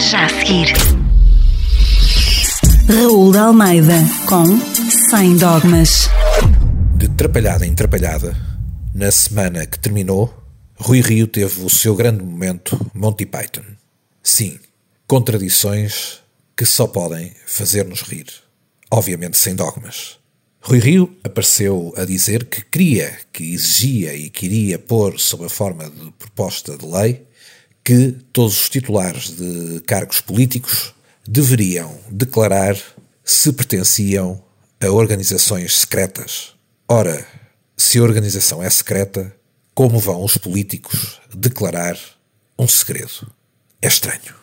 Já a seguir. Raul de Almeida com Sem Dogmas. De trapalhada em trapalhada, na semana que terminou, Rui Rio teve o seu grande momento Monty Python. Sim, contradições que só podem fazer-nos rir. Obviamente sem dogmas. Rui Rio apareceu a dizer que queria, que exigia e queria pôr sob a forma de proposta de lei que todos os titulares de cargos políticos deveriam declarar se pertenciam a organizações secretas. Ora, se a organização é secreta, como vão os políticos declarar um segredo? É estranho.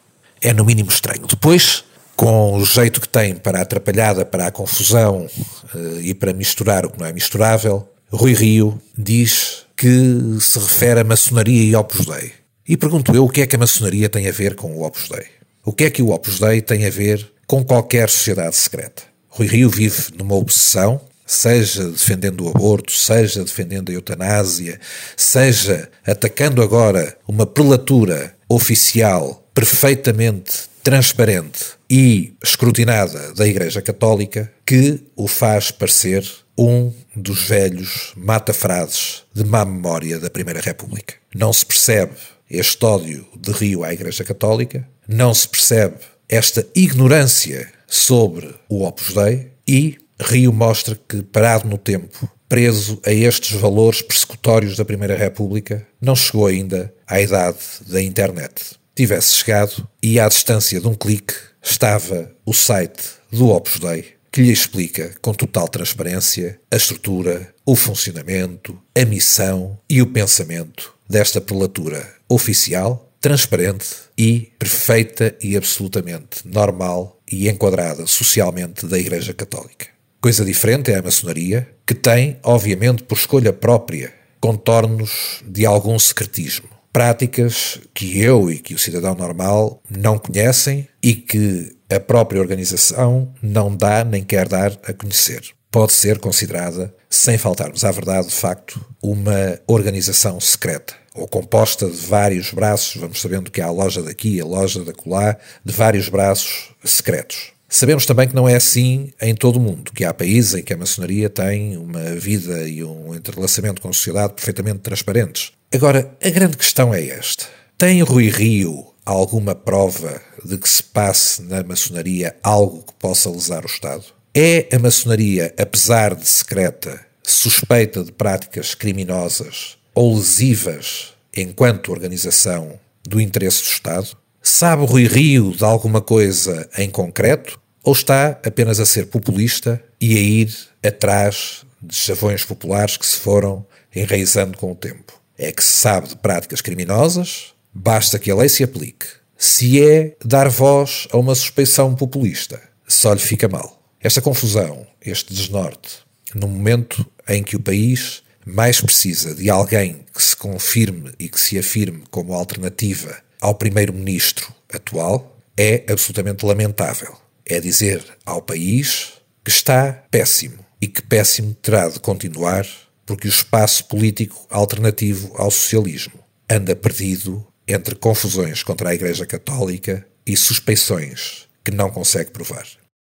É no mínimo estranho. Depois, com o jeito que tem para a atrapalhada, para a confusão uh, e para misturar o que não é misturável, Rui Rio diz que se refere a maçonaria e Opus Dei. E pergunto eu o que é que a maçonaria tem a ver com o Opus Dei? O que é que o Opus Dei tem a ver com qualquer sociedade secreta? Rui Rio vive numa obsessão, seja defendendo o aborto, seja defendendo a eutanásia, seja atacando agora uma prelatura oficial perfeitamente transparente e escrutinada da Igreja Católica que o faz parecer um dos velhos mata-frases de má memória da Primeira República. Não se percebe este ódio de Rio à Igreja Católica, não se percebe esta ignorância sobre o Opus Dei e Rio mostra que, parado no tempo, preso a estes valores persecutórios da Primeira República, não chegou ainda à idade da internet. Tivesse chegado e, à distância de um clique, estava o site do Opus Dei, que lhe explica com total transparência a estrutura, o funcionamento, a missão e o pensamento desta prelatura oficial, transparente e perfeita e absolutamente normal e enquadrada socialmente da Igreja Católica. Coisa diferente é a maçonaria, que tem, obviamente por escolha própria, contornos de algum secretismo. Práticas que eu e que o cidadão normal não conhecem e que a própria organização não dá nem quer dar a conhecer. Pode ser considerada, sem faltarmos à verdade, de facto, uma organização secreta ou composta de vários braços, vamos sabendo que há a loja daqui, a loja da colá, de vários braços secretos. Sabemos também que não é assim em todo o mundo, que há países em que a maçonaria tem uma vida e um entrelaçamento com a sociedade perfeitamente transparentes. Agora, a grande questão é esta. Tem Rui Rio alguma prova de que se passe na maçonaria algo que possa lesar o Estado? É a maçonaria, apesar de secreta, suspeita de práticas criminosas ou lesivas enquanto organização do interesse do Estado? Sabe Rui Rio de alguma coisa em concreto? Ou está apenas a ser populista e a ir atrás de chavões populares que se foram enraizando com o tempo? É que se sabe de práticas criminosas, basta que a lei se aplique. Se é dar voz a uma suspeição populista, só lhe fica mal. Esta confusão, este desnorte, no momento em que o país mais precisa de alguém que se confirme e que se afirme como alternativa ao primeiro-ministro atual é absolutamente lamentável. É dizer ao país que está péssimo e que péssimo terá de continuar porque o espaço político alternativo ao socialismo anda perdido entre confusões contra a Igreja Católica e suspeições que não consegue provar.